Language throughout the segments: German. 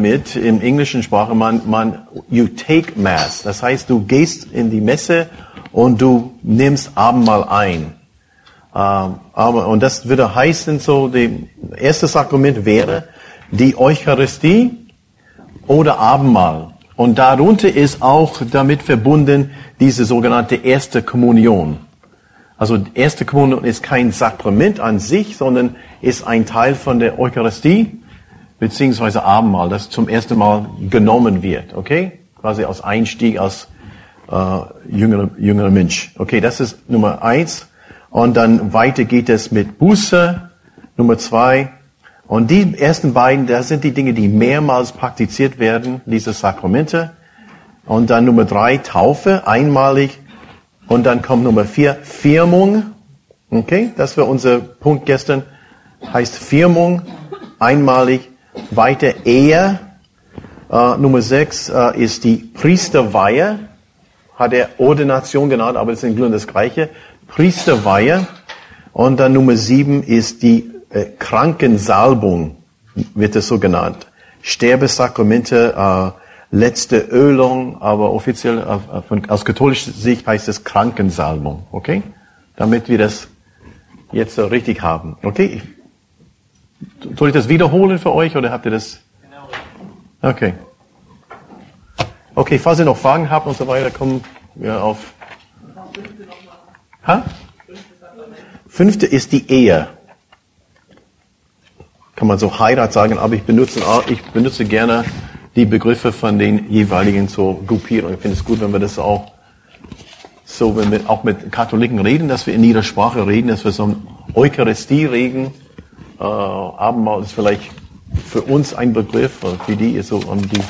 Damit im englischen Sprache, man, man, you take Mass. Das heißt, du gehst in die Messe und du nimmst Abendmahl ein. Ähm, aber, und das würde heißen, so, das erste Sakrament wäre die Eucharistie oder Abendmahl. Und darunter ist auch damit verbunden diese sogenannte erste Kommunion. Also erste Kommunion ist kein Sakrament an sich, sondern ist ein Teil von der Eucharistie beziehungsweise Abendmahl, das zum ersten Mal genommen wird, okay? Quasi als Einstieg als äh, jüngerer, jüngerer Mensch. Okay, das ist Nummer eins. Und dann weiter geht es mit Buße, Nummer zwei. Und die ersten beiden, das sind die Dinge, die mehrmals praktiziert werden, diese Sakramente. Und dann Nummer drei, Taufe, einmalig. Und dann kommt Nummer vier, Firmung. Okay, das war unser Punkt gestern. Heißt Firmung, einmalig. Weiter Ehe. Äh, Nummer sechs äh, ist die Priesterweihe. Hat er Ordination genannt, aber es ist im Grunde das Gleiche. Priesterweihe. Und dann Nummer sieben ist die äh, Krankensalbung, wird es so genannt. Sterbesakramente, äh, letzte Ölung, aber offiziell äh, von, aus katholischer Sicht heißt es Krankensalbung. Okay? Damit wir das jetzt so richtig haben. Okay? Soll ich das wiederholen für euch oder habt ihr das? Okay. Okay, falls ihr noch Fragen habt und so weiter, kommen wir auf. Ha? Fünfte ist die Ehe. Kann man so Heirat sagen, aber ich benutze, ich benutze gerne die Begriffe von den jeweiligen so Gruppierungen. Ich finde es gut, wenn wir das auch so, wenn wir auch mit Katholiken reden, dass wir in ihrer Sprache reden, dass wir so Eucharistie reden äh, Abendmahl ist vielleicht für uns ein Begriff, für die ist so, um die,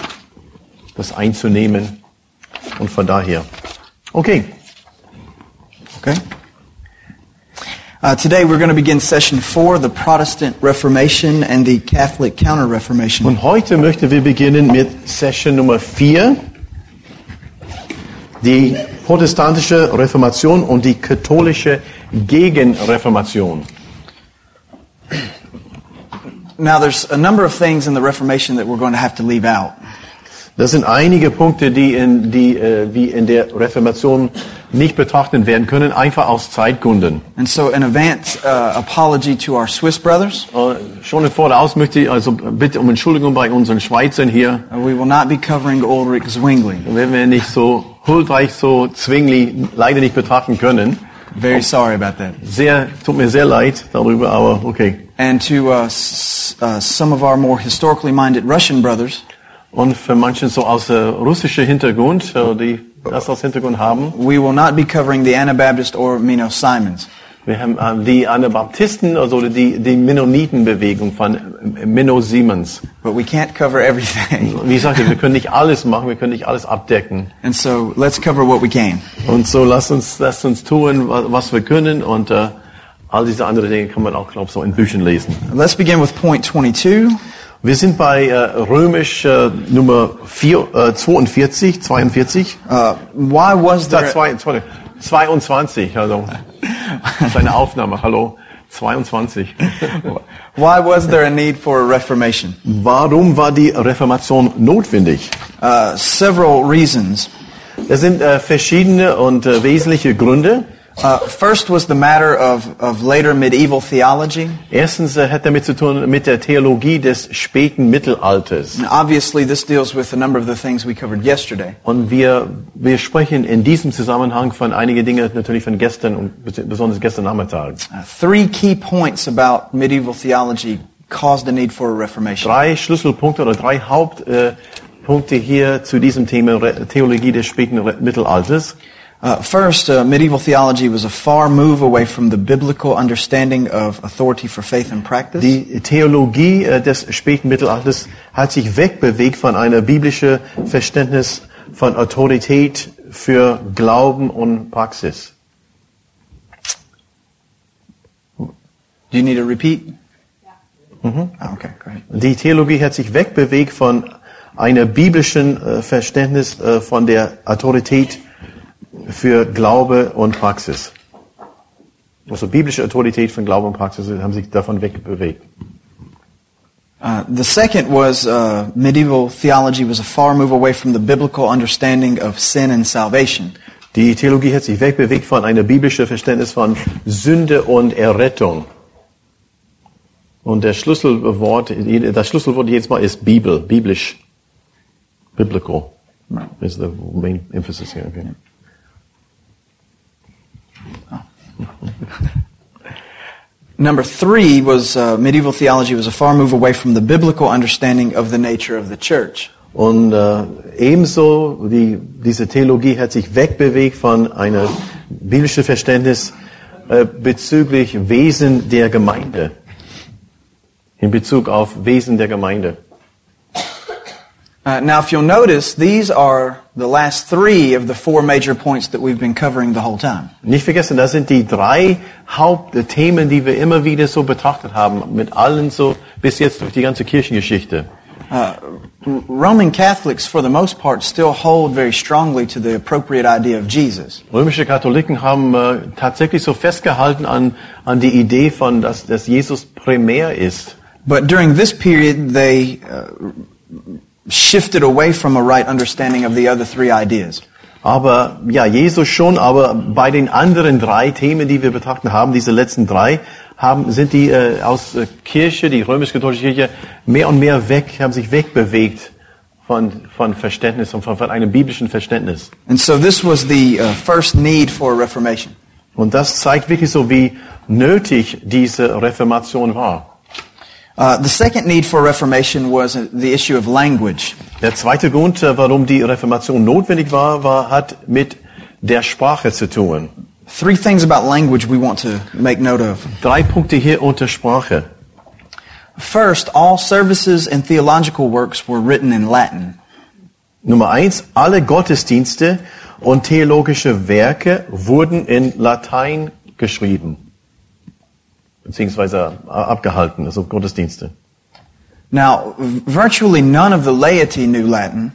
das einzunehmen. Und von daher. Okay. Okay. Uh, today we're going to begin session four, the Protestant Reformation and the Catholic Counter-Reformation. Und heute möchten wir beginnen mit Session Nummer vier, die protestantische Reformation und die katholische Gegenreformation. Now there's a number of things in the Reformation that we're going to have to leave out. Das sind einige Punkte, die in, die, äh, wie in der Reformation nicht betrachtet werden können, einfach aus Zeitgründen. And so an advance uh, apology to our Swiss brothers. Äh, schon im Voraus möchte ich also bitte um Entschuldigung bei unseren Schweizern hier. Uh, we will not be covering Ulrich Zwingli. Wenn wir nicht so Huldreich, so Zwingli leider nicht betrachten können. Very sorry about that. Sehr, tut mir sehr leid darüber, aber okay. And to uh, s- uh, some of our more historically minded Russian brothers, Und für manche so aus äh, russischer Hintergrund, äh, die das als Hintergrund haben, we will not be covering the Anabaptist or Mino Simons. wir haben äh, die Anabaptisten, also die, die Mennonitenbewegung von äh, Menno Siemens. But we can't cover everything. Wie gesagt, wir können nicht alles machen, wir können nicht alles abdecken. And so let's cover what we can. Und so lasst uns, lasst uns tun, wa- was wir können und äh, all diese anderen Dinge kann man auch, glaube ich, so in Büchern lesen. Let's begin with point 22. Wir sind bei äh, Römisch äh, Nummer 4, äh, 42, 42. Uh, why was there? zwei, zwei, 22, also seine Aufnahme, hallo, 22. Why was there a need for a reformation? Warum war die Reformation notwendig? Uh, several reasons. Es sind äh, verschiedene und äh, wesentliche Gründe. Uh, first was the matter of, of later medieval theology. Erstens äh, hat damit zu tun mit der Theologie des späten Mittelalters. And obviously, this deals with a number of the things we covered yesterday. Und wir, wir sprechen in diesem Zusammenhang von einige Dinge natürlich von gestern und besonders gestern Nachmittag. Uh, three key points about medieval theology caused a need for a reformation. Drei Schlüsselpunkte oder drei Hauptpunkte äh, hier zu diesem Thema Theologie des späten Mittelalters. Uh, first, uh, medieval theology was a far move away from the biblical understanding of authority for faith and practice. Die Theologie äh, des späten Mittelalters hat sich wegbewegt von einer biblischen Verständnis von Autorität für Glauben und Praxis. Do you need a repeat? Oh, okay, go ahead. Die Theologie hat sich wegbewegt von einer biblischen äh, Verständnis äh, von der Autorität für Glaube und Praxis. Also biblische Autorität von Glaube und Praxis haben sich davon wegbewegt. Uh, the second was uh, medieval theology was a far move away from the biblical understanding of sin and salvation. Die Theologie hat sich wegbewegt von einer biblischen Verständnis von Sünde und Errettung. Und der Schlüsselwort, das Schlüsselwort jedes Mal ist Bibel, biblisch, biblical. Is the main emphasis here. Okay. Number three was uh, medieval theology was a far move away from the biblical understanding of the nature of the church. Und äh, ebenso die, diese Theologie hat sich wegbewegt von einer biblischen Verständnis äh, bezüglich Wesen der Gemeinde. In Bezug auf Wesen der Gemeinde. Uh, now, if you'll notice, these are the last three of the four major points that we've been covering the whole time. Nicht vergessen, das sind die drei Hauptthemen, die wir immer wieder so betrachtet haben, mit allen so bis jetzt durch die ganze Kirchengeschichte. Roman Catholics, for the most part, still hold very strongly to the appropriate idea of Jesus. Römische Katholiken haben äh, tatsächlich so festgehalten an, an die Idee von, dass, dass Jesus primär ist. But during this period, they uh, shifted away from a right understanding of the other three ideas. Aber ja, Jesus schon, aber bei den anderen drei Themen, die wir betrachten haben, diese letzten drei, haben, sind die äh, aus äh, Kirche, die römisch-katholische Kirche, mehr und mehr weg, haben sich wegbewegt von, von Verständnis und von, von einem biblischen Verständnis. And so this was the uh, first need for a reformation. Und das zeigt wirklich so, wie nötig diese Reformation war. Uh, the second need for reformation was uh, the issue of language. Der zweite Grund, äh, warum die Reformation notwendig war, war, hat mit der Sprache zu tun. Three things about language we want to make note of. Drei Punkte hier unter Sprache. First, all services and theological works were written in Latin. Nummer eins, alle Gottesdienste und theologische Werke wurden in Latein geschrieben. Beziehungsweise abgehalten, also Gottesdienste. Now, virtually none of the laity knew Latin,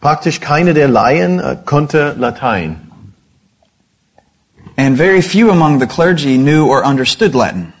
Praktisch keine der Laien äh, konnte Latein. and very few among the clergy knew or understood Latin.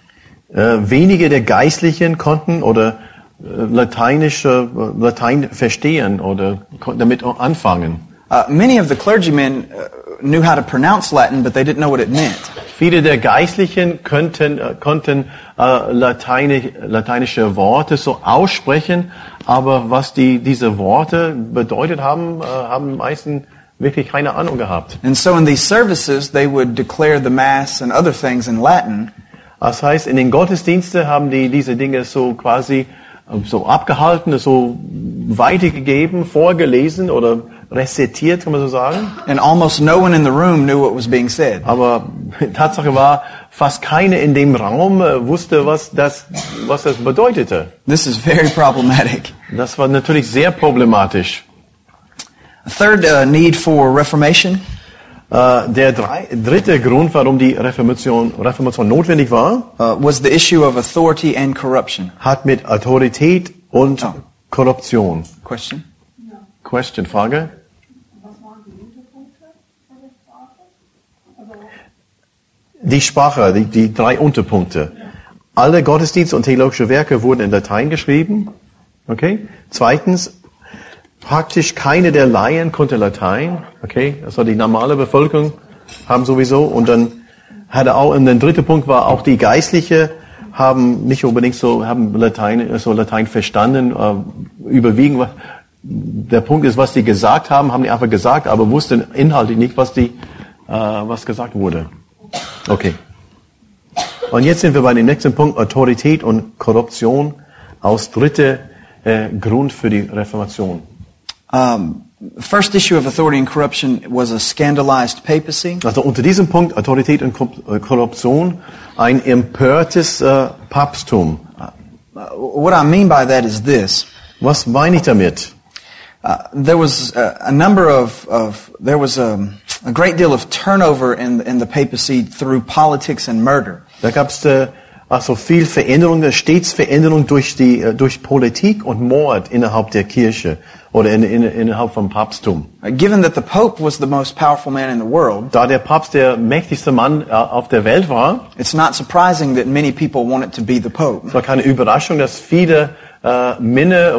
Äh, wenige der Geistlichen konnten oder äh, lateinische äh, Latein verstehen oder damit anfangen. Uh, many of the clergymen uh, knew how to pronounce Latin, but they didn't know what it meant. Viele der Geistlichen könnten, äh, konnten äh, Lateini, lateinische Worte so aussprechen, aber was die, diese Worte bedeutet haben, äh, haben die meisten wirklich keine Ahnung gehabt. And so in these services, they would declare the Mass and other things in Latin, Das heißt, in den Gottesdiensten haben die diese Dinge so quasi äh, so abgehalten, so weitergegeben, vorgelesen oder rezitiert, kann man so sagen. and almost no one in the room knew what was being said. Aber Tatsache war, fast keine in dem Raum äh, wusste, was das, was das bedeutete. This is very problematic. Das war natürlich sehr problematisch. A third uh, need for reformation Äh, der drei, dritte Grund, warum die Reformation, Reformation notwendig war, uh, was the issue of authority and corruption. hat mit Autorität und Oh. Korruption. Question? Question, Frage? Was waren die Unterpunkte von der Sprache? Also, Die Sprache, die, die drei Unterpunkte. Alle Gottesdienste und theologische Werke wurden in Latein geschrieben. Okay? Zweitens, praktisch keine der Laien konnte Latein. Okay? Das war die normale Bevölkerung, haben sowieso und dann hat er auch, und der dritte Punkt war auch die Geistliche haben nicht unbedingt so, haben Latein, so Latein verstanden, äh, überwiegend. Der Punkt ist, was die gesagt haben, haben die einfach gesagt, aber wussten inhaltlich nicht, was die, äh, was gesagt wurde. Okay. Und jetzt sind wir bei dem nächsten Punkt, Autorität und Korruption als dritte äh, Grund für die Reformation. Um, first issue of authority and corruption was a scandalized papacy. Also unter diesem Punkt Autorität und äh, Korruption ein empörtes äh, Papsttum. Uh, what I mean by that is this. Was meine ich damit? Uh, there was a, a number of, of there was a, a great deal of turnover in, in the papacy through politics and murder. Da gab es äh, also viel Veränderung, stets Veränderung durch die äh, durch Politik und Mord innerhalb der Kirche oder in, in, innerhalb vom Papsttum. Uh, given that the Pope was the most powerful man in the world, Da der Papst der mächtigste Mann äh, auf der Welt war, it's not surprising that many people wanted to be the Pope. es war keine Überraschung, dass viele äh, Männer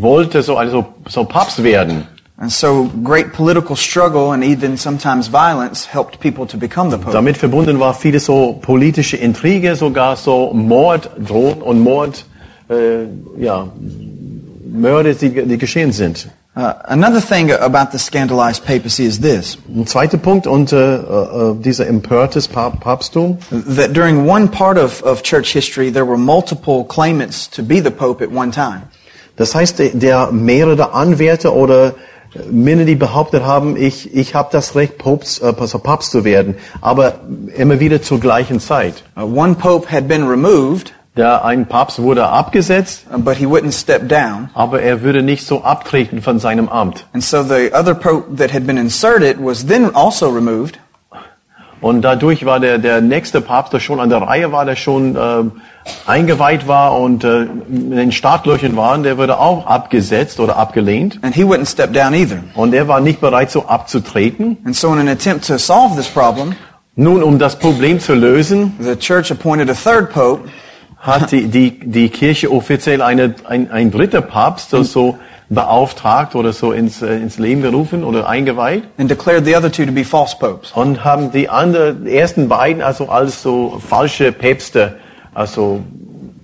wollte so also so Papst werden. And so great political struggle and even sometimes violence helped people to become the Pope. Damit verbunden war viele so politische Intrige, sogar so Morddrohungen und Mord, äh, ja, Mörder, die, die geschehen sind. Uh, another thing about the scandalized papacy is this, Ein zweiter Punkt unter äh, äh, dieser empörtes Pap Papsttum. that during one part of, of church history, there were multiple claimants to be the Pope at one time. Das heißt, der- mehrere Anwärter oder Männer, die behauptet haben, ich, ich habe das Recht, Papst, äh, Papst zu werden, aber immer wieder zur gleichen Zeit. Uh, one Pope had been removed, Der ein Papst wurde abgesetzt, uh, but he wouldn't step down. aber er würde nicht so abtreten von seinem Amt. And so the other Pope that had been inserted was then also removed. Und dadurch war der, der nächste Papst, der schon an der Reihe war, der schon äh, eingeweiht war und äh, in den Startlöchern war, der wurde auch abgesetzt oder abgelehnt. And he wouldn't step down either. Und er war nicht bereit, so abzutreten. And so in an attempt to solve this problem, Nun, um das Problem zu lösen, the church appointed a third Pope hat die, die, die Kirche offiziell eine, ein, ein dritter Papst so, so beauftragt oder so ins, äh, ins Leben gerufen oder eingeweiht and declared the other two to be false popes. und haben die anderen, die ersten beiden also als so falsche Päpste also,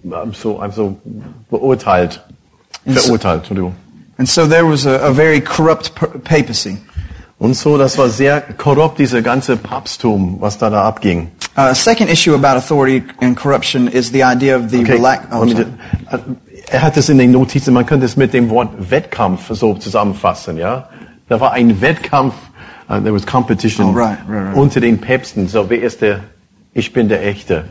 ähm, so, also beurteilt, verurteilt, Entschuldigung. And so there was a, a very corrupt papacy. Und so, das war sehr korrupt, diese ganze Papsttum, was da da abging. Uh, second issue about authority and corruption is the idea of the Okay. relax. Oh, äh, er hat es in den Notizen, man könnte es mit dem Wort Wettkampf so zusammenfassen, ja. Da war ein Wettkampf, uh, there was competition Oh, right, right, right. unter den Päpsten. So, wer ist der, ich bin der Echte.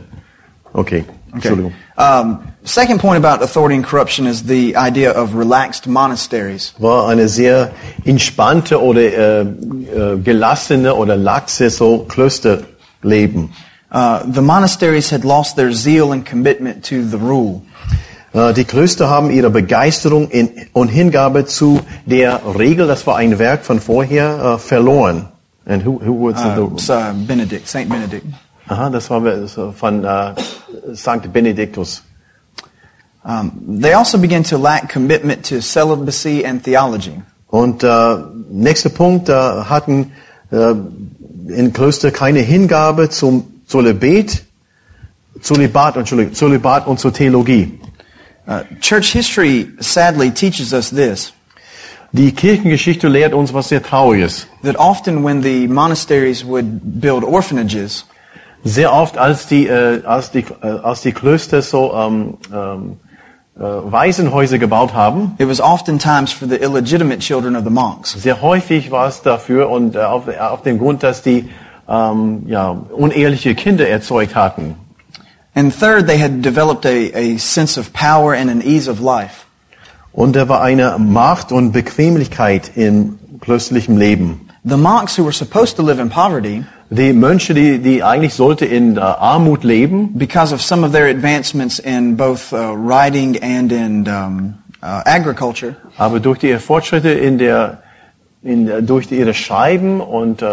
Okay, Entschuldigung. Um, second point about authority and corruption is the idea of relaxed monasteries. War eine sehr entspannte oder äh, äh, gelassene oder laxe so Klösterleben. Uh, the monasteries had lost their zeal and commitment to the rule. Äh, Die Klöster haben ihre Begeisterung in, und Hingabe zu der Regel, das war ein Werk von vorher, äh, verloren. And who, who was Uh, the, uh, Benedict, Saint Benedict. aha, das war so von äh, Sankt Benediktus. Um, they also began to lack commitment to celibacy and theology. Und äh, nächster Punkt, hatten äh, in Klöster keine Hingabe zum Zölibat, Zölibat, Entschuldigung, Zölibat und zur Theologie. Uh, church history sadly teaches us this Die Kirchengeschichte lehrt uns was sehr Trauriges. that often when the monasteries would build orphanages, Sehr oft, als die, äh, als die, äh, als die Klöster so ähm, ähm, äh, Waisenhäuser gebaut haben, it was oftentimes for the illegitimate children of the monks. sehr häufig war es dafür und äh, auf, auf dem Grund, dass die ähm, ja, uneheliche Kinder erzeugt hatten. And third, they had developed a, a sense of power and an ease of life. Und da war eine Macht und Bequemlichkeit im klösterlichen Leben. The monks who were supposed to live in poverty, Die Mönche, die, die eigentlich sollte in äh, Armut leben, because of some of their advancements in both uh, writing and in um, uh, agriculture, aber durch die Fortschritte in der, in der durch ihre Schreiben und äh,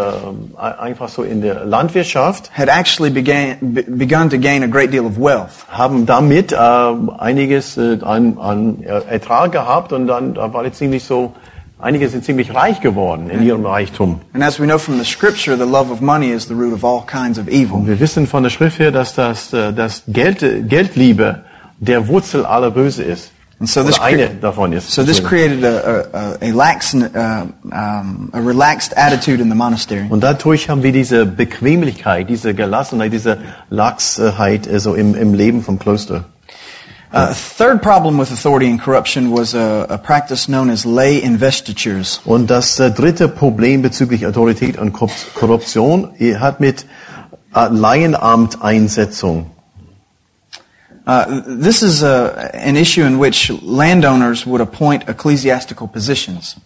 einfach so in der Landwirtschaft had actually began, be, begun to gain a great deal of wealth. haben damit äh, einiges äh, an, an Ertrag gehabt und dann da war jetzt ziemlich so Einige sind ziemlich reich geworden in ihrem Reichtum. And as we know from the scripture, the love of money is the root of all kinds of evil. Und wir wissen von der Schrift her, dass das, äh, das Geld, Geldliebe der Wurzel aller Böse ist. And so this eine davon ist. So this created a, a, a, lax, uh, um, a relaxed attitude in the monastery. Und dadurch haben wir diese Bequemlichkeit, diese Gelassenheit, diese Lachsheit äh, so im, im Leben vom Kloster. Uh, third problem with authority and corruption was a, a practice known as lay investitures. Und das äh, dritte Problem bezüglich Autorität und Korrup- Korruption äh, hat mit äh, Laienamteinsetzung. Uh, this is a, an issue in which landowners would appoint ecclesiastical positions.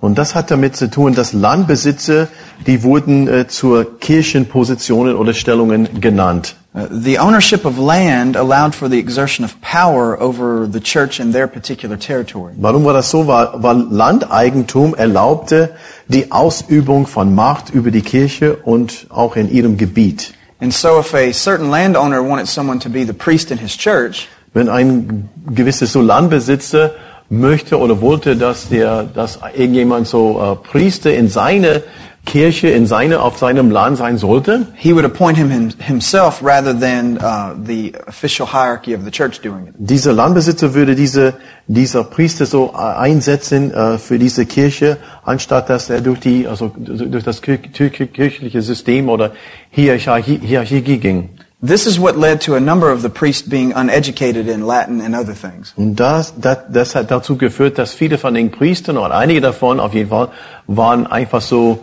Und das hat damit zu tun, dass Landbesitzer, die wurden äh, zur Kirchenpositionen oder Stellungen genannt. Uh, the ownership of land allowed for the exertion of power over the church in their particular territory. Warum war das so? Weil, weil Landeigentum erlaubte die Ausübung von Macht über die Kirche und auch in ihrem Gebiet. And so if a certain landowner wanted someone to be the priest in his church, Wenn ein gewisses so Landbesitzer möchte oder wollte, dass der, dass irgendjemand so äh, Priester in seine Kirche, in seine, auf seinem Land sein sollte, he would appoint him him- himself rather than uh, the official hierarchy of the church doing it. dieser Landbesitzer würde diese, dieser Priester so äh, einsetzen äh, für diese Kirche, anstatt dass er durch die, also durch das kir- kir- kirchliche System oder Hierarchie, Hierarchie ging. This is what led to a number of the priests being uneducated in Latin and other things. Und das, das, das hat dazu geführt, dass viele von den Priestern oder einige davon auf jeden Fall waren einfach so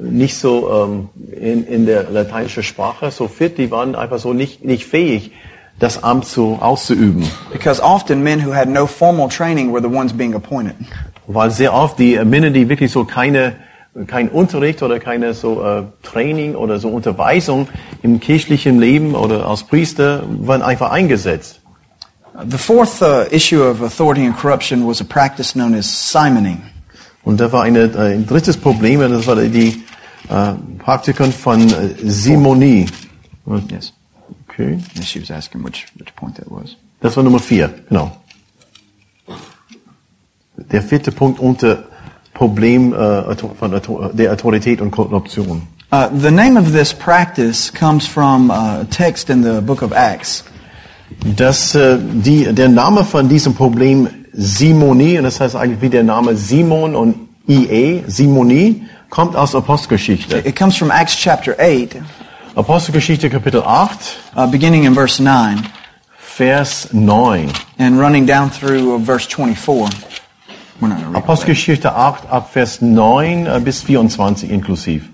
nicht so ähm, in, in der lateinischen Sprache so fit, die waren einfach so nicht, nicht fähig, das Amt so auszuüben. Because often men who had no formal training were the ones being appointed. Weil sehr oft die Männer, die wirklich so keine kein Unterricht oder keine so äh, Training oder so Unterweisung im kirchlichen Leben oder als Priester waren einfach eingesetzt. The fourth uh, issue of authority and corruption was a practice known as simoning. Und da war eine, äh, ein drittes Problem, das war die äh, Praktiken von äh, Simonie. Yes. Okay. Yes, she was asking which, which point that was. Das war Nummer vier, genau. Der vierte Punkt unter Problem äh, von Auto- der Autorität und Korruption. Uh, the name of this practice comes from uh, a text in the book of Acts. Das, äh, die, der Name von diesem Problem Simonie, und das heißt eigentlich wie der Name Simon und IE, Simonie, kommt aus Apostelgeschichte. It comes from Acts chapter 8, Apostelgeschichte Kapitel 8, uh, beginning in verse 9 Vers 9. and running down through uh, verse 24. We're not gonna read that. Apostelgeschichte 8 ab Vers 9 äh, bis 24 inklusiv.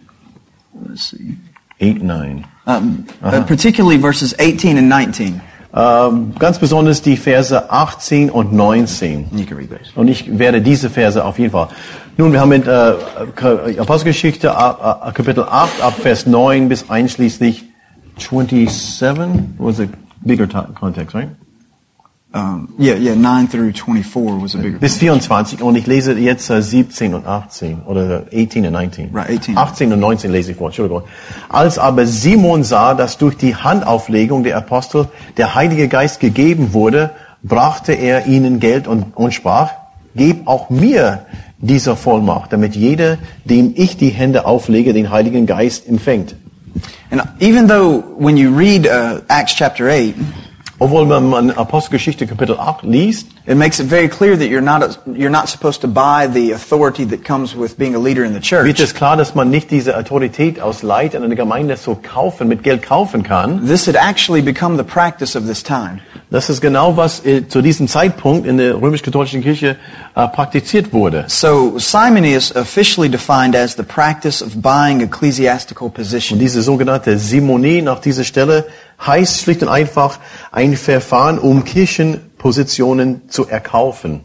Let's see. 8, 9. Um, uh, particularly verses 18 and 19. Ähm, ganz besonders die Verse 18 und 19. You can read those. Und ich werde diese Verse auf jeden Fall. Nun, wir haben mit äh, Apostelgeschichte äh, Kapitel 8 ab Vers 9 bis einschließlich 27 was a bigger context, right? Um, yeah, yeah, 9 through 24 was a bigger. Bis 24 und ich lese jetzt äh, 17 und 18 oder 18 und 19. Right, 18. 18 und 19 lese ich vor, Entschuldigung. Als aber Simon sah, dass durch die Handauflegung der Apostel der Heilige Geist gegeben wurde, brachte er ihnen Geld und, und sprach, gib auch mir dieser Vollmacht, damit jeder, dem ich die Hände auflege, den Heiligen Geist empfängt. And even though when you read uh, Acts chapter 8, Obwohl man, Apostelgeschichte Kapitel 8 liest, it makes it very clear that you're not, a, you're not supposed to buy the authority that comes with being a leader in the wird church. es klar, dass man nicht diese Autorität aus Leitern in der Gemeinde so kaufen, mit Geld kaufen kann. This had actually become the practice of this time. Das ist genau, was äh, zu diesem Zeitpunkt in der römisch-katholischen Kirche äh, praktiziert wurde. So simony is officially defined as the practice of buying ecclesiastical Und position. diese sogenannte Simonie nach dieser Stelle heißt schlicht und einfach ein Verfahren, um Kirchenpositionen zu erkaufen.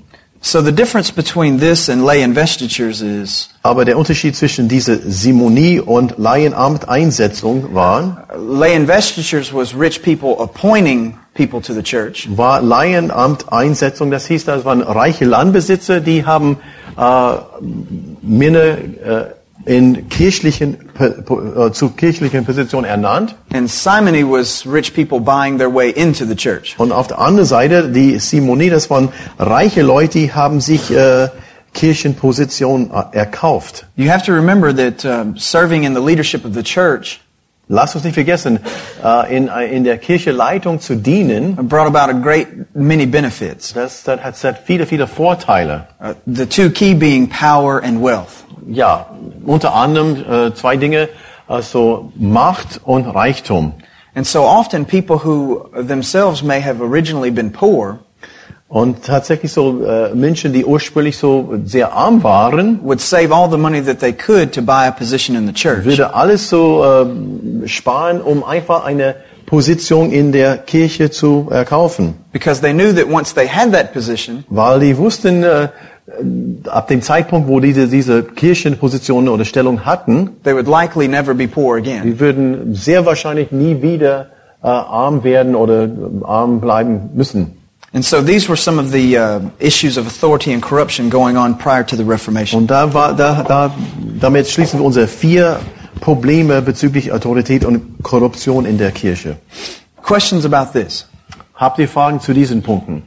So the difference between this and lay investitures is Aber der Unterschied zwischen dieser Simonie und Laienamteinsetzung war, lay investitures was rich people appointing people to the church. war Laienamteinsetzung. Das hieß, das waren reiche Landbesitzer, die haben äh, Männer äh, in kirchlichen, äh, zu kirchlichen Positionen ernannt. And simony was rich people buying their way into the church. Und auf der anderen Seite, die Simonie, das waren reiche Leute, die haben sich äh, Kirchenposition äh, erkauft. You have to remember that um, serving in the leadership of the church Lasst uns nicht vergessen, äh, in, in der Kirche Leitung zu dienen, brought about a great many benefits. das, das hat, das hat viele, viele Vorteile. Uh, the two key being power and wealth. Ja, unter anderem äh, zwei Dinge, also Macht und Reichtum. And so often people who themselves may have originally been poor Und tatsächlich so äh, Menschen, die ursprünglich so sehr arm waren, would save all the money that they could to buy a position in the church. würde alles so ähm, sparen, um einfach eine Position in der Kirche zu erkaufen. Because they knew that once they had that position, Weil die wussten, äh, ab dem Zeitpunkt, wo diese, diese Kirchenposition oder Stellung hatten, they would likely never be poor again. die würden sehr wahrscheinlich nie wieder äh, arm werden oder äh, arm bleiben müssen. And so these were some of the uh, issues of authority and corruption going on prior to the Reformation. Und da war, da, da, damit schließen wir unsere vier Probleme bezüglich Autorität und Korruption in der Kirche. Questions about this? Habt ihr Fragen zu diesen Punkten?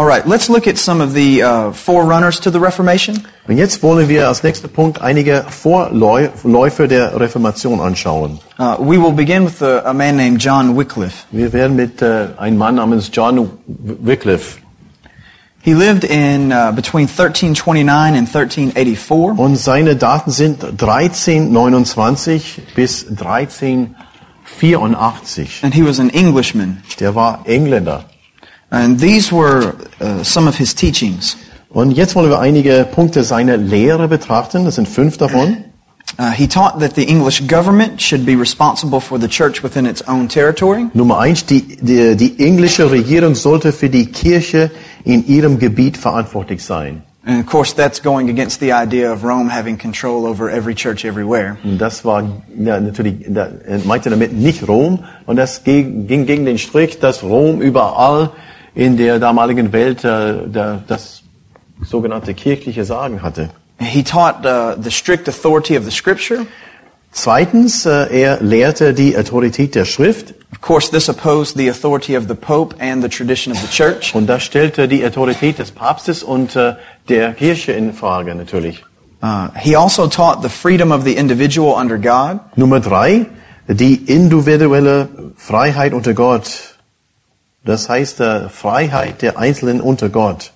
All right, let's look at some of the uh, forerunners to the Reformation. Und jetzt wollen wir als nächster Punkt einige Vorläufe der Reformation anschauen. Uh, we will begin with a, a man named John Wycliffe. Wir werden mit äh, einem Mann namens John Wycliffe He lived in uh, between 1329 and 1384. und seine Daten sind 1329 bis 1384. And he was an Englishman. Der war Engländer. And these were uh, some of his teachings. Und jetzt wollen wir einige Punkte seiner Lehre betrachten. Das sind fünf davon. Uh, he taught that the English government should be responsible for the church within its own territory. Nummer eins, die, die, die englische Regierung sollte für die Kirche in ihrem Gebiet verantwortlich sein. And of course, that's going against the idea of Rome having control over every church everywhere. Und das war ja, natürlich, da, er meinte damit nicht Rom. Und das ging, ging gegen den Strich, dass Rom überall in der damaligen Welt äh, da, das sogenannte kirchliche Sagen hatte. He taught uh, the strict authority of the Scripture. Zweitens, äh, er lehrte die Autorität der Schrift. Of course, this opposed the authority of the Pope and the tradition of the church. Und das stellte die Autorität des Papstes und äh, der Kirche in Frage natürlich. Uh, he also taught the freedom of the individual under God. Nummer drei, die individuelle Freiheit unter Gott. Das heißt, äh, Freiheit der Einzelnen unter Gott.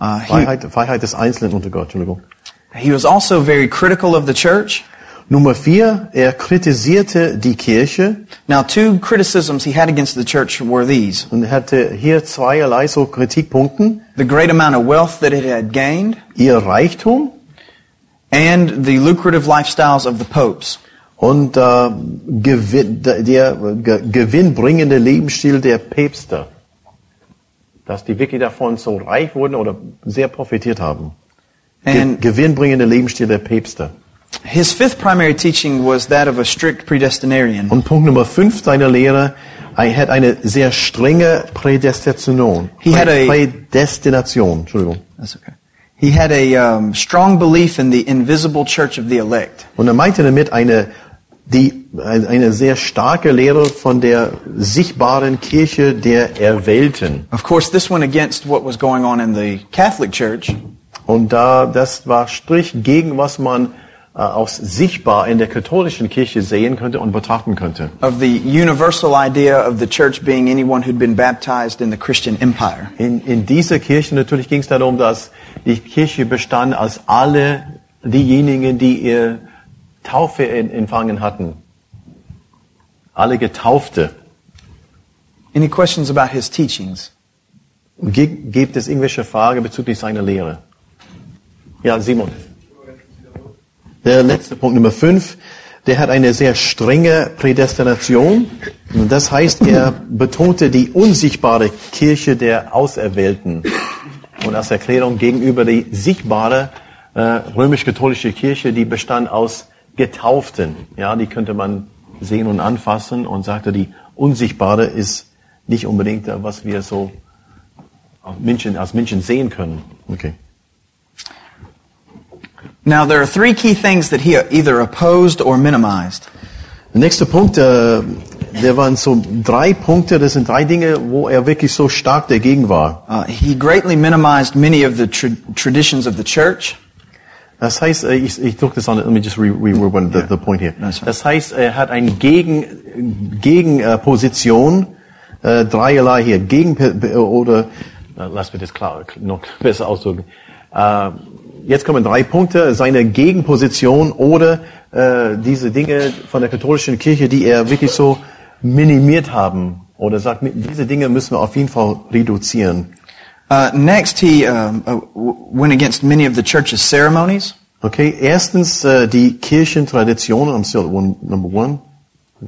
Uh, he, Freiheit, Freiheit des Einzelnen unter Gott, Entschuldigung. he was also very critical of the church. Nummer vier, er kritisierte die Kirche Now, two criticisms he had against the church were these. und er hatte hier zweierlei so Kritikpunkten. The great amount of wealth that it had gained Ihr Reichtum and the lucrative lifestyles of the popes. Und äh, Gewinn, der ge, gewinnbringende Lebensstil der Päpste. Dass die wirklich davon so reich wurden oder sehr profitiert haben. Ge And gewinnbringende Lebensstil der Päpste. his fifth primary teaching was that of a strict predestinarian. Und Punkt Nummer fünf seiner Lehre, er hat eine sehr strenge Prädestination. He had a- Prädestination, Entschuldigung. That's okay. He had a um, strong belief in the invisible church of the elect. Und er meinte damit eine, die, eine sehr starke Lehre von der sichtbaren Kirche der Erwählten. Of course, this went against what was going on in the Catholic Church, Und da, das war Strich gegen was man äh, aus sichtbar in der katholischen Kirche sehen könnte und betrachten könnte. of the universal idea of the church being anyone who'd been baptized in the Christian empire. In, in dieser Kirche natürlich ging es darum, dass die Kirche bestand als alle diejenigen, die ihr Taufe empfangen hatten. Alle Getaufte. Any questions about his teachings? Gibt es irgendwelche Frage bezüglich seiner Lehre? Ja, Simon. Der letzte Punkt, Nummer fünf. Der hat eine sehr strenge Prädestination. Das heißt, er betonte die unsichtbare Kirche der Auserwählten. Und als Erklärung gegenüber die sichtbare äh, römisch-katholische Kirche, die bestand aus Getauften. Ja, die könnte man sehen und anfassen und sagte, die unsichtbare ist nicht unbedingt, äh, was wir so als Menschen, als Menschen sehen können. Okay. Now, there are three key things that he either opposed or minimized. Der nächste Punkt, äh, der waren so drei Punkte, das sind drei Dinge, wo er wirklich so stark dagegen war. Uh, he greatly minimized many of the tra- traditions of the church. Das heißt, ich, ich druck das an, let me just re- rewind the, the point here. Das heißt, er hat eine Gegen, Gegenposition, äh, dreierlei hier, gegen, oder, äh, lass mir das klar, noch besser ausdrücken. Äh, jetzt kommen drei Punkte, seine Gegenposition oder äh, diese Dinge von der katholischen Kirche, die er wirklich so minimiert haben. Oder sagt, diese Dinge müssen wir auf jeden Fall reduzieren. Uh, next, he um, uh, went against many of the church's ceremonies. Okay, erstens äh, die Kirchentraditionen. I'm still at one, number one.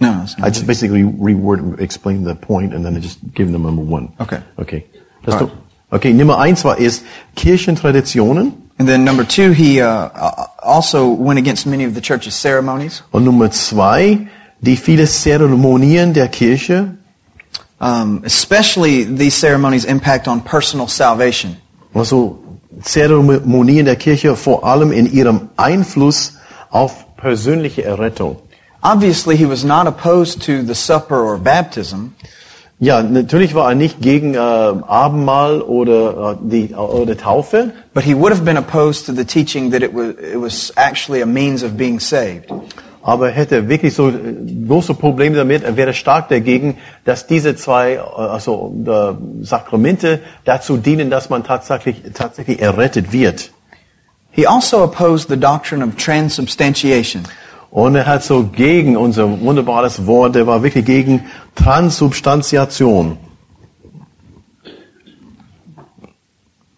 No, I just basically reword and explain the point and then I just give them number one. Okay. Okay. Du, okay, Nummer eins war ist Kirchentraditionen And then number two, he uh, uh, also went against many of the church's ceremonies, und Nummer zwei die viele Zeremonien der Kirche. Um, especially these ceremonies' impact on personal salvation. Also Zeremonien der Kirche vor allem in ihrem Einfluss auf persönliche Errettung. Obviously, he was not opposed to the supper or baptism, Ja, natürlich war er nicht gegen äh, Abendmahl oder äh, die oder Taufe, but he would have been opposed to the teaching that it was, it was actually a means of being saved. Aber er hätte wirklich so äh, große Probleme damit. Er wäre stark dagegen, dass diese zwei äh, also äh, Sakramente dazu dienen, dass man tatsächlich tatsächlich errettet wird. He also opposed the doctrine of transubstantiation. Und er hat so gegen unser wunderbares Wort, er war wirklich gegen Transubstantiation.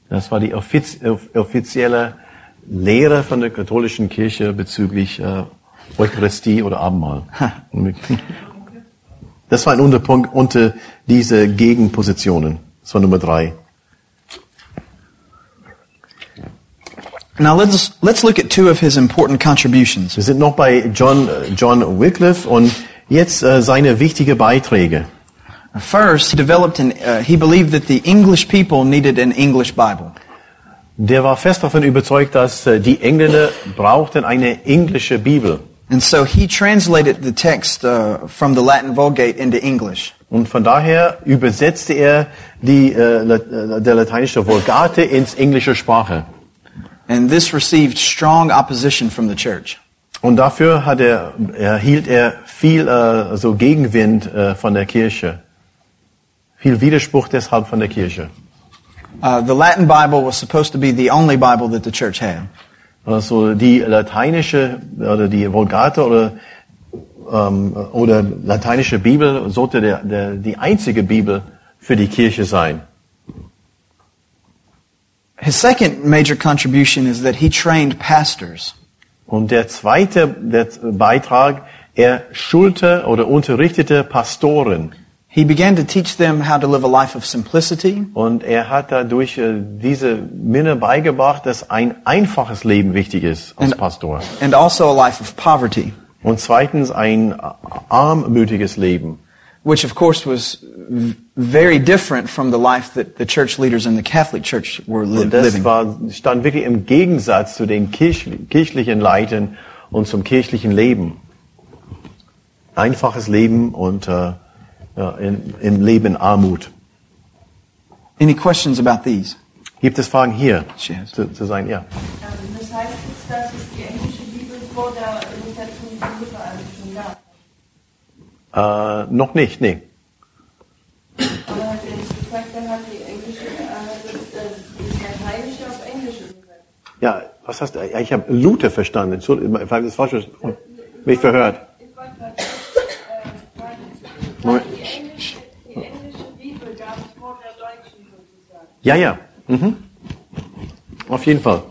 Das war die offiz off- offizielle Lehre von der katholischen Kirche bezüglich Eucharistie oder Abendmahl. Das war ein Unterpunkt unter diese Gegenpositionen. Das war Nummer drei. Now let's let's look at two of his important contributions. Wir sind noch bei John, äh, John Wycliffe und jetzt äh, seine wichtigen Beiträge. First, he developed an uh, he believed that the English people needed an English Bible. Der war fest davon überzeugt, dass äh, die Engländer brauchten eine englische Bibel. And so he translated the text uh, from the Latin Vulgate into English. Und von daher übersetzte er die, äh, äh, der lateinische Vulgate ins englische Sprache. And this received strong opposition from the church. Und dafür hat er, erhielt er viel äh, so Gegenwind äh, von der Kirche. Viel Widerspruch deshalb von der Kirche. Uh, the Latin Bible was supposed to be the only Bible that the church had. Also die lateinische oder die Vulgate oder ähm, oder lateinische Bibel sollte der, der, die einzige Bibel für die Kirche sein. His second major contribution is that he trained pastors. Und der zweite der Beitrag, er schulte oder unterrichtete Pastoren. He began to teach them how to live a life of simplicity Und er hat dadurch äh, diese Minne beigebracht, dass ein einfaches Leben wichtig ist als Und- Pastor. and also a life of poverty, Und zweitens ein armütiges Leben. which of course was very different from the life that the church leaders in the Catholic Church were li das living. war, stand wirklich im Gegensatz zu den kirch, kirchlichen Leitern und zum kirchlichen Leben. Einfaches Leben und äh, ja, in, im Leben Armut. Any questions about these? Gibt es Fragen hier Yes. zu, zu sein? Ja. Das heißt jetzt, dass es die englische Bibel vor der Übersetzung von Luther eigentlich schon gab. Äh, noch nicht, nee. Aber er hat jetzt gesagt, hat die englische, hat das, äh, das Lateinische auf Englisch übersetzt. Ja, was hast du? Ich habe Luther verstanden. Entschuldigung, ich habe das falsch mich verhört. Ja, ja. Mhm. Auf jeden Fall.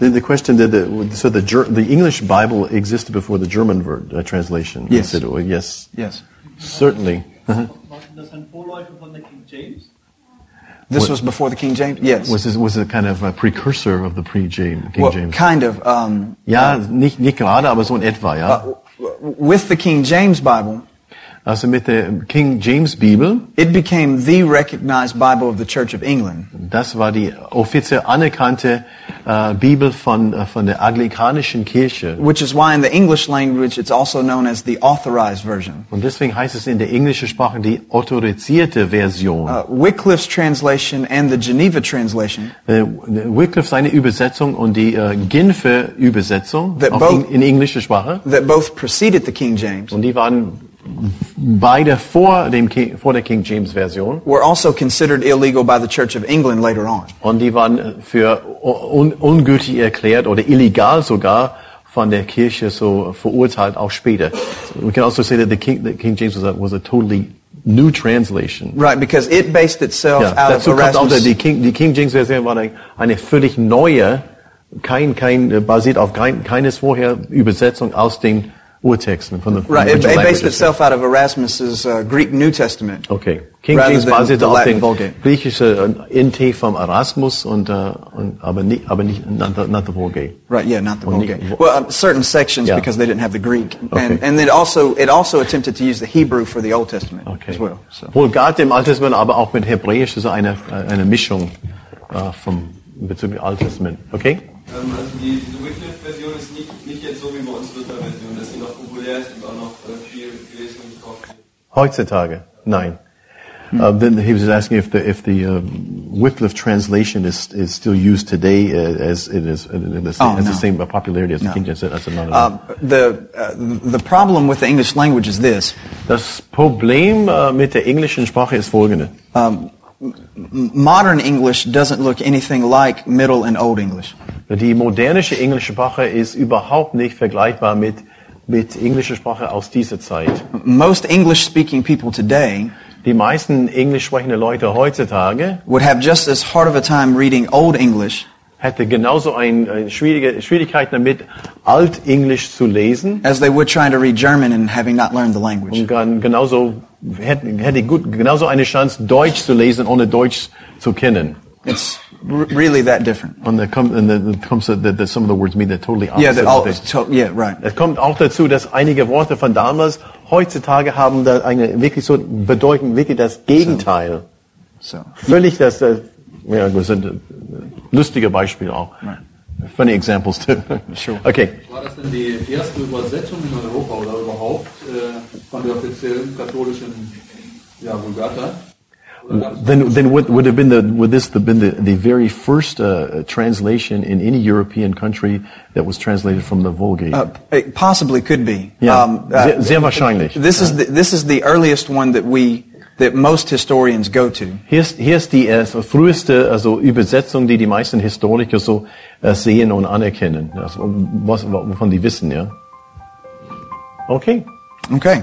The, the question that the, so the, Ger- the English Bible existed before the German word, uh, translation. Yes. said, oh, yes, Yes. certainly. Waren das ein Vorläufer King James? This What- was before the King James? Yes. Was it, was it kind of a precursor of the pre-James, King well, James? kind of. Um, Ja, nicht, nicht gerade, aber so in etwa, ja. uh, with the King James Bible, Also mit der King James Bibel, it became the recognized Bible of the Church of England. das war die offiziell anerkannte äh, Bibel von, äh, von der anglikanischen Kirche. Which is why in the English language it's also known as the authorized version. Und deswegen heißt es in der englischen Sprache die autorisierte Version. Uh, Wycliffe's translation and the Geneva translation Äh, Wycliffe seine Übersetzung und die äh, Genfer Übersetzung both- in, in englische Sprache. that both preceded the King James Und die waren beide vor, dem vor der King James Version. were also considered illegal by the Church of England later on. Und die waren äh, für un ungültig erklärt oder illegal sogar von der Kirche so verurteilt auch später. We can also say that the King, the King James was a, was a totally new translation. Right, because it based itself Ja, out of dazu kommt auch Erasmus. die King, die King James Version war eine, eine völlig neue, kein, kein, äh, basiert auf kein, keines vorher Übersetzung aus den Urtexten von der von Right, den it, it based itself out of Erasmus's uh, Greek New Testament. Okay. King James basierte the auf Vulgate. griechischen äh, NT vom Erasmus und, äh, und aber nicht, aber nicht not the, not the Vulgate. Right, yeah, not the Vulgate. Well, um, certain sections Yeah. because they didn't have the Greek, Okay. and and it also it also attempted to use the Hebrew for the Old Testament Okay. as well. So. Vulgate im Alten Testament, aber auch mit Hebräisch ist eine äh, eine Mischung äh, vom bezüglich Alten Testament. Okay? Ähm, also die, diese Wycliffe-Version ist nicht, nicht jetzt so wie bei uns Luther-Version, dass sie noch populär ist und auch noch äh, viel gelesen und gekauft wird. Heutzutage, nein. Uh, then he was asking if the if the uh, Wycliffe translation is is still used today uh, as it is uh, the same, Oh, has no. the same popularity as No. the King James. That's not Um, the uh, the problem with the English language is this: Das Problem mit der englischen Sprache ist folgende. um, modern English doesn't look anything like Middle and Old English. Die modernische englische Sprache ist überhaupt nicht vergleichbar mit mit englischer Sprache aus dieser Zeit. Most English-speaking people today Die meisten englisch sprechende Leute heutzutage would have just as hard of a time reading Old English hätte genauso ein, ein schwierige Schwierigkeit damit, Altenglisch zu lesen as they would trying to read German and having not learned the language. und genauso hätte, hätte gut, genauso eine Chance, Deutsch zu lesen, ohne Deutsch zu kennen. It's really that different. Und da kommt, and then comes that, that some of the words mean that totally opposite. Yeah, that all, to, yeah, right. Es kommt auch dazu, dass einige Worte von damals heutzutage haben da eine wirklich so bedeuten wirklich das Gegenteil. So. Völlig das, das ja, das sind lustige Beispiele auch. Funny examples too. Sure. Okay. War das denn die erste Übersetzung in Europa oder überhaupt äh, von der offiziellen katholischen ja, Vulgata? Then, then would, would have been the, would this have been the, the very first uh, translation in any European country that was translated from the Vulgate? Uh, it possibly could be. ja, Um, uh, sehr, sehr wahrscheinlich. this is the, this is the earliest one that we that most historians go to. Hier ist, hier ist die äh, früheste also Übersetzung, die die meisten Historiker so äh, sehen und anerkennen, also, was, wovon die wissen, ja. Okay. Okay.